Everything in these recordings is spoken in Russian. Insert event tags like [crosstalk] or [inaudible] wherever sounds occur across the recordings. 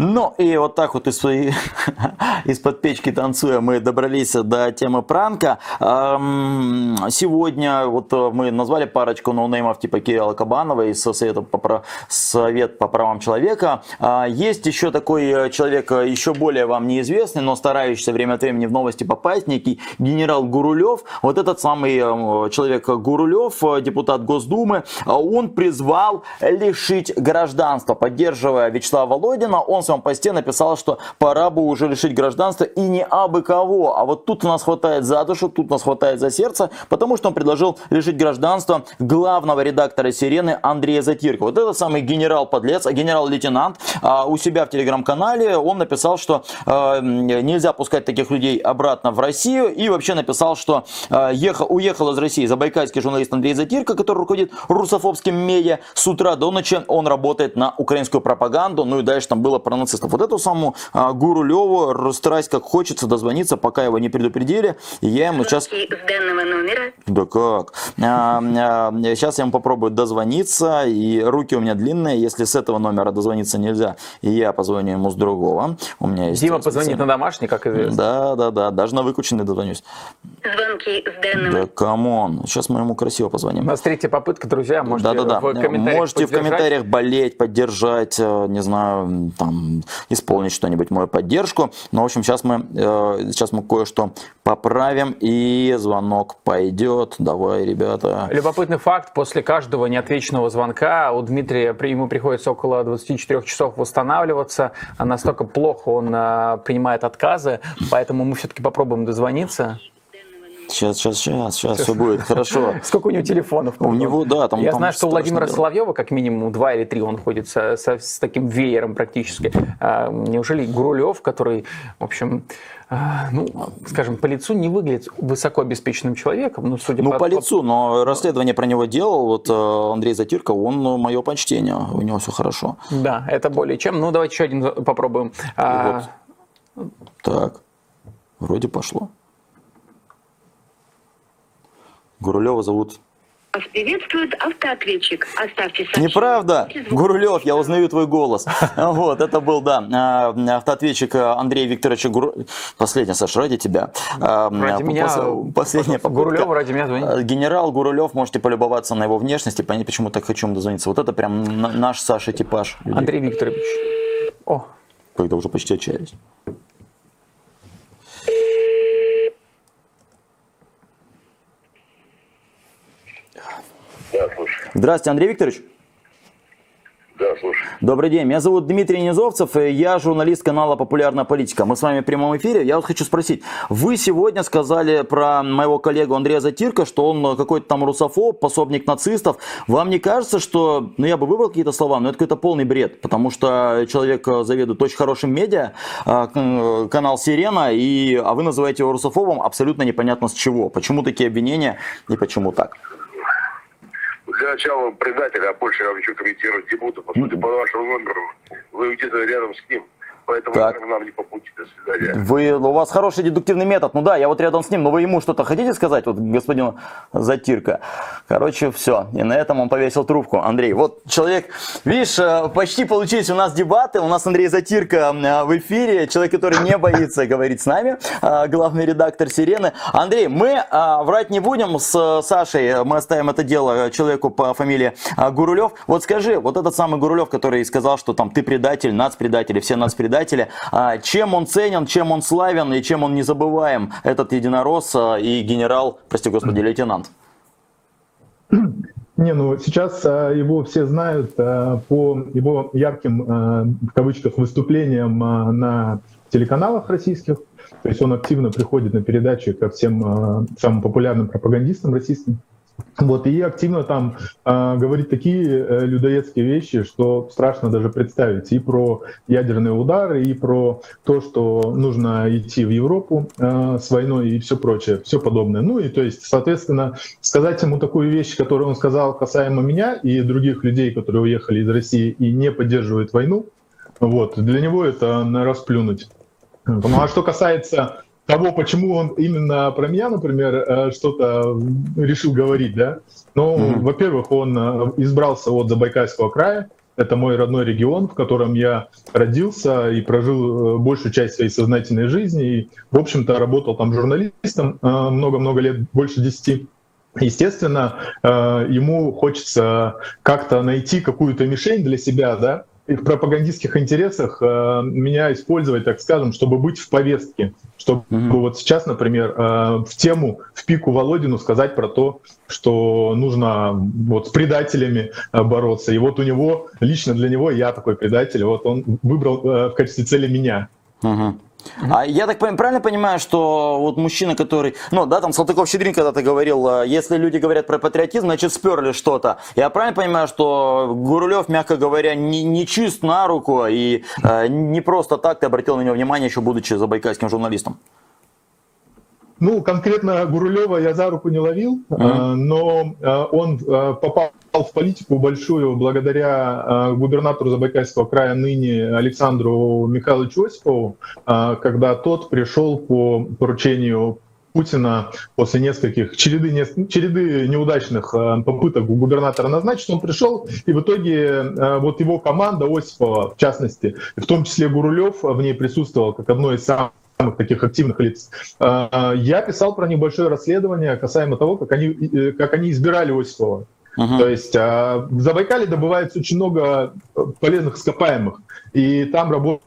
Ну и вот так вот из своей [laughs] из-под печки танцуя мы добрались до темы пранка. Сегодня вот э, мы назвали парочку ноунеймов типа Кирилла Кабанова из Совета по, Совет по правам человека. А, есть еще такой э, человек, э, еще более вам неизвестный, но старающийся время от времени в новости попасть, некий генерал Гурулев. Вот этот самый человек Гурулев, депутат Госдумы, он призвал лишить гражданства, поддерживая Вячеслава Володина. Он своем посте написал, что пора бы уже лишить гражданства и не абы кого. А вот тут нас хватает за душу, тут нас хватает за сердце, потому что он предложил лишить гражданства главного редактора «Сирены» Андрея Затирка. Вот этот самый генерал-подлец, генерал-лейтенант а, у себя в телеграм-канале он написал, что а, нельзя пускать таких людей обратно в Россию и вообще написал, что а, ехал, уехал из России забайкальский журналист Андрей Затирка, который руководит русофобским медиа. С утра до ночи он работает на украинскую пропаганду, ну и дальше там было про нацистов. Вот эту саму а, Гуру Леву расстараюсь как хочется дозвониться, пока его не предупредили. И я ему сейчас... Да как? А, а, сейчас я ему попробую дозвониться, и руки у меня длинные, если с этого номера дозвониться нельзя, и я позвоню ему с другого. У меня есть... Дима позвонит на домашний, как известно. Да, да, да, даже на выключенный дозвонюсь. Звонки с данным... Да come on, сейчас мы ему красиво позвоним. У нас третья попытка, друзья, можете да, да, да. в комментариях Можете в комментариях болеть, поддержать, э, не знаю, там, исполнить что-нибудь, мою поддержку. Но, в общем, сейчас мы, э, сейчас мы кое-что поправим, и звонок пойдет. Давай, ребята. Любопытный факт. После каждого неотвеченного звонка у Дмитрия ему приходится около 24 часов восстанавливаться. Настолько плохо он э, принимает отказы, поэтому мы все-таки попробуем дозвониться. Сейчас, сейчас, сейчас, сейчас все будет хорошо. [laughs] Сколько у него телефонов? У него, да, там. Я знаю, что у Владимира Соловьева как минимум два или три он ходит со, со, с таким веером практически. А, неужели Гурулев, который, в общем, а, ну, скажем, по лицу не выглядит высоко обеспеченным человеком, ну, судя ну, по... по лицу, но расследование про него делал вот э, Андрей Затирко, он ну, мое почтение, у него все хорошо. Да, это более чем. Ну, давайте еще один попробуем. А, вот. Так, вроде пошло. Гурулева зовут вас приветствует автоответчик. Оставьте сообщение. Неправда, Гурулев, я узнаю твой голос. [laughs] Вот, это был, да, а, автоответчик Андрея Викторовича Гурулева. Последняя, Саша, ради тебя. А, ради меня. Последняя попытка. Гурулев ради меня звонит. А, генерал Гурулев, можете полюбоваться на его внешности, понять, почему так хочу ему дозвониться. Вот это прям наш Саша типаж. Андрей Викторович. О. Когда уже почти отчаялись. Да, слушай. Здравствуйте, Андрей Викторович. Да, слушай. Добрый день, меня зовут Дмитрий Низовцев, и я журналист канала «Популярная политика». Мы с вами в прямом эфире. Я вот хочу спросить, вы сегодня сказали про моего коллегу Андрея Затирка, что он какой-то там русофоб, пособник нацистов. Вам не кажется, что, ну я бы выбрал какие-то слова, но это какой-то полный бред, потому что человек заведует очень хорошим медиа, а, канал «Сирена», и, а вы называете его русофобом абсолютно непонятно с чего. Почему такие обвинения и почему так? Для начала предателя, а больше я ничего комментировать не буду. По сути, по вашему номеру вы где-то рядом с ним. Поэтому так. нам не по пути. До свидания. Вы, у вас хороший дедуктивный метод. Ну да, я вот рядом с ним, но вы ему что-то хотите сказать, вот господину Затирка? Короче, все. И на этом он повесил трубку. Андрей, вот человек, видишь, э, почти получились у нас дебаты. У нас Андрей Затирка э, в эфире. Человек, который не боится говорить с нами. Э, главный редактор «Сирены». Андрей, мы врать не будем с Сашей. Мы оставим это дело человеку по фамилии Гурулев. Вот скажи, вот этот самый Гурулев, который сказал, что там ты предатель, нацпредатель, все нацпредатели, предателя. А, чем он ценен, чем он славен и чем он незабываем, этот единорос а, и генерал, прости господи, лейтенант? [clears throat] Не, ну сейчас а, его все знают по его ярким, в кавычках, выступлениям на телеканалах российских. То есть он активно приходит на передачи ко всем самым популярным пропагандистам российским. Вот, и активно там э, говорит такие э, людоедские вещи, что страшно даже представить. И про ядерные удары, и про то, что нужно идти в Европу э, с войной и все прочее, все подобное. Ну и то есть, соответственно, сказать ему такую вещь, которую он сказал касаемо меня и других людей, которые уехали из России и не поддерживают войну, вот, для него это расплюнуть. Ну а что касается того, почему он именно про меня, например, э, что-то решил говорить, да. Ну, mm-hmm. во-первых, он э, избрался от Забайкальского края, это мой родной регион, в котором я родился и прожил э, большую часть своей сознательной жизни. И, в общем-то, работал там журналистом много-много лет, больше десяти. Естественно, ему хочется как-то найти какую-то мишень для себя, да, и в пропагандистских интересах э, меня использовать, так скажем, чтобы быть в повестке, чтобы mm-hmm. вот сейчас, например, э, в тему, в пику Володину сказать про то, что нужно вот с предателями э, бороться. И вот у него, лично для него, я такой предатель, вот он выбрал э, в качестве цели меня. Mm-hmm. А я так правильно понимаю, что вот мужчина, который, ну да, там Салтыков-Щедрин когда-то говорил, э, если люди говорят про патриотизм, значит сперли что-то. Я правильно понимаю, что Гурулев, мягко говоря, не, не чист на руку и э, не просто так ты обратил на него внимание, еще будучи забайкальским журналистом? Ну, конкретно Гурулева я за руку не ловил, mm-hmm. но э, он попал в политику большую благодаря губернатору Забайкальского края ныне Александру Михайловичу Осипову, когда тот пришел по поручению Путина после нескольких череды, череды неудачных попыток губернатора назначить, он пришел, и в итоге вот его команда Осипова, в частности, в том числе Гурулев в ней присутствовал как одно из самых самых таких активных лиц. А, я писал про небольшое расследование касаемо того, как они, э, как они избирали Осипова. Uh-huh. То есть а, в Забайкале добывается очень много полезных ископаемых, и там работают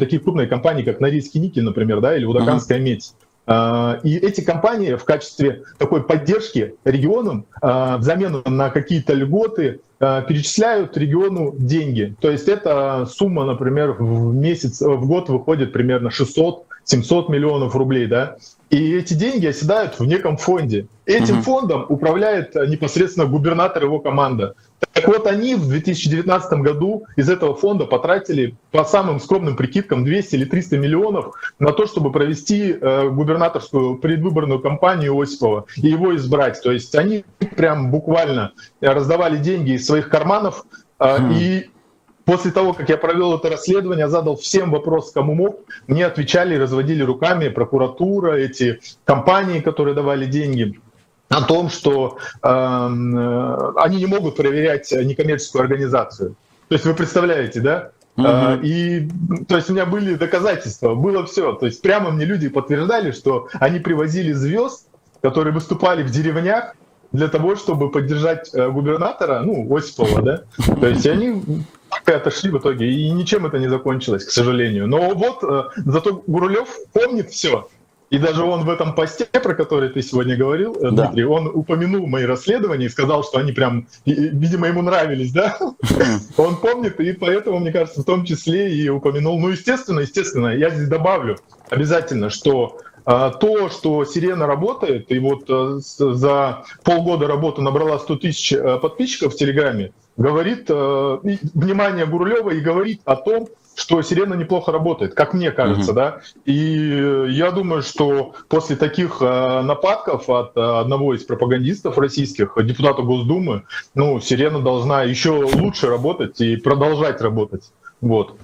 такие крупные компании, как Норильский никель, например, да, или Удаканская uh-huh. медь. А, и эти компании в качестве такой поддержки регионам взамен на какие-то льготы Э, перечисляют региону деньги. То есть эта сумма, например, в месяц, в год выходит примерно 600 700 миллионов рублей, да, и эти деньги оседают в неком фонде. Этим угу. фондом управляет э, непосредственно губернатор и его команда. Так вот, они в 2019 году из этого фонда потратили по самым скромным прикидкам 200 или 300 миллионов на то, чтобы провести э, губернаторскую предвыборную кампанию Осипова и его избрать. То есть они прям буквально раздавали деньги из своих карманов э, и После того, как я провел это расследование, задал всем вопрос, кому мог, мне отвечали и разводили руками прокуратура, эти компании, которые давали деньги о том, что эм, э, они не могут проверять некоммерческую организацию. То есть вы представляете, да? Угу. Uh И то есть у меня были доказательства, было все. То есть прямо мне люди подтверждали, что они привозили звезд, которые выступали в деревнях для того, чтобы поддержать э, губернатора, ну, Осипова, да. То есть они отошли в итоге, и ничем это не закончилось, к сожалению. Но вот э, зато Гурулев помнит все. И даже он в этом посте, про который ты сегодня говорил, э, да. Дмитрий, он упомянул мои расследования и сказал, что они прям, видимо, ему нравились, да? Он помнит, и поэтому, мне кажется, в том числе и упомянул. Ну, естественно, естественно, я здесь добавлю обязательно, что а, то, что Сирена работает, и вот э, за полгода работы набрала 100 тысяч э, подписчиков в Телеграме, говорит, внимание Гурлева и говорит о том, что сирена неплохо работает, как мне кажется, угу. да. И я думаю, что после таких э, нападков от э, одного из пропагандистов российских, депутата Госдумы, ну, сирена должна еще лучше работать и продолжать работать. Вот.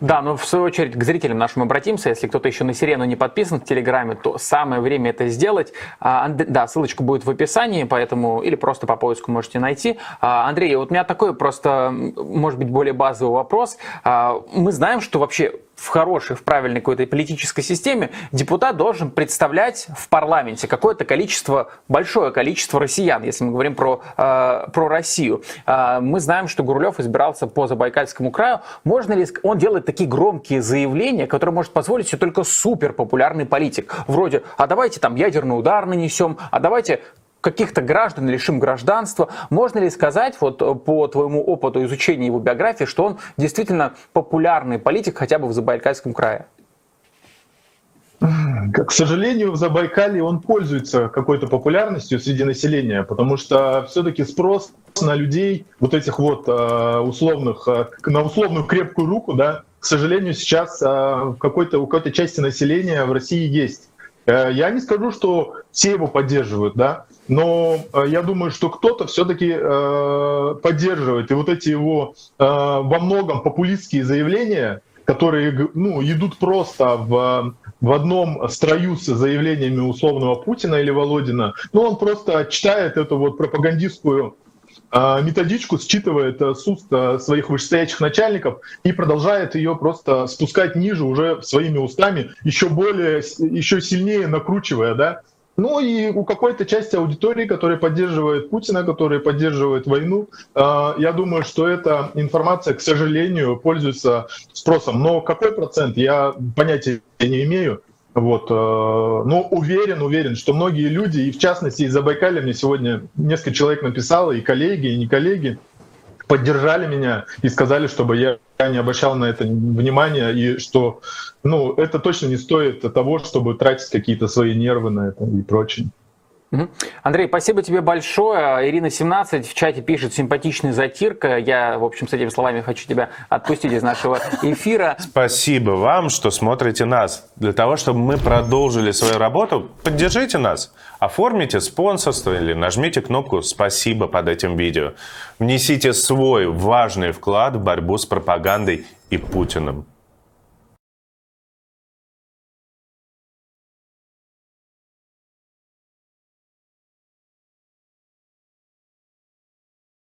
Да, но в свою очередь к зрителям нашим обратимся. Если кто-то еще на Сирену не подписан в Телеграме, то самое время это сделать. А, да, ссылочка будет в описании, поэтому или просто по поиску можете найти. А, Андрей, вот у меня такой просто, может быть, более базовый вопрос. А, мы знаем, что вообще в хорошей, в правильной какой-то политической системе депутат должен представлять в парламенте какое-то количество, большое количество россиян, если мы говорим про, э, про Россию. Э, мы знаем, что Гурлев избирался по Забайкальскому краю. Можно ли... Он делает такие громкие заявления, которые может позволить себе только супер популярный политик. Вроде, а давайте там ядерный удар нанесем, а давайте каких-то граждан лишим гражданства. Можно ли сказать, вот э, по твоему опыту изучения его биографии, что он действительно популярный политик хотя бы в Забайкальском крае? К сожалению, в Забайкалье он пользуется какой-то популярностью среди населения, потому что все-таки спрос на людей, вот этих вот э, условных, э, на условную крепкую руку, да, к сожалению, сейчас какой-то, у какой-то части населения в России есть. Я не скажу, что все его поддерживают, да, но э, я думаю, что кто-то все-таки э, поддерживает. И вот эти его э, во многом популистские заявления, которые ну, идут просто в, в одном строю с заявлениями условного Путина или Володина, ну, он просто читает эту вот пропагандистскую э, методичку, считывает э, с уст своих вышестоящих начальников и продолжает ее просто спускать ниже уже своими устами, еще более, еще сильнее накручивая, да. Ну и у какой-то части аудитории, которая поддерживает Путина, которая поддерживает войну, э, я думаю, что эта информация, к сожалению, пользуется спросом. Но какой процент, я понятия не имею. Вот, э, но уверен, уверен, что многие люди, и в частности из Забайкалья мне сегодня несколько человек написало, и коллеги, и не коллеги, поддержали меня и сказали, чтобы я не обращал на это внимания, и что ну, это точно не стоит того, чтобы тратить какие-то свои нервы на это и прочее. Андрей, спасибо тебе большое. Ирина 17 в чате пишет симпатичный затирка. Я, в общем, с этими словами хочу тебя отпустить из нашего эфира. Спасибо вам, что смотрите нас. Для того, чтобы мы продолжили свою работу, поддержите нас. Оформите спонсорство или нажмите кнопку «Спасибо» под этим видео. Внесите свой важный вклад в борьбу с пропагандой и Путиным.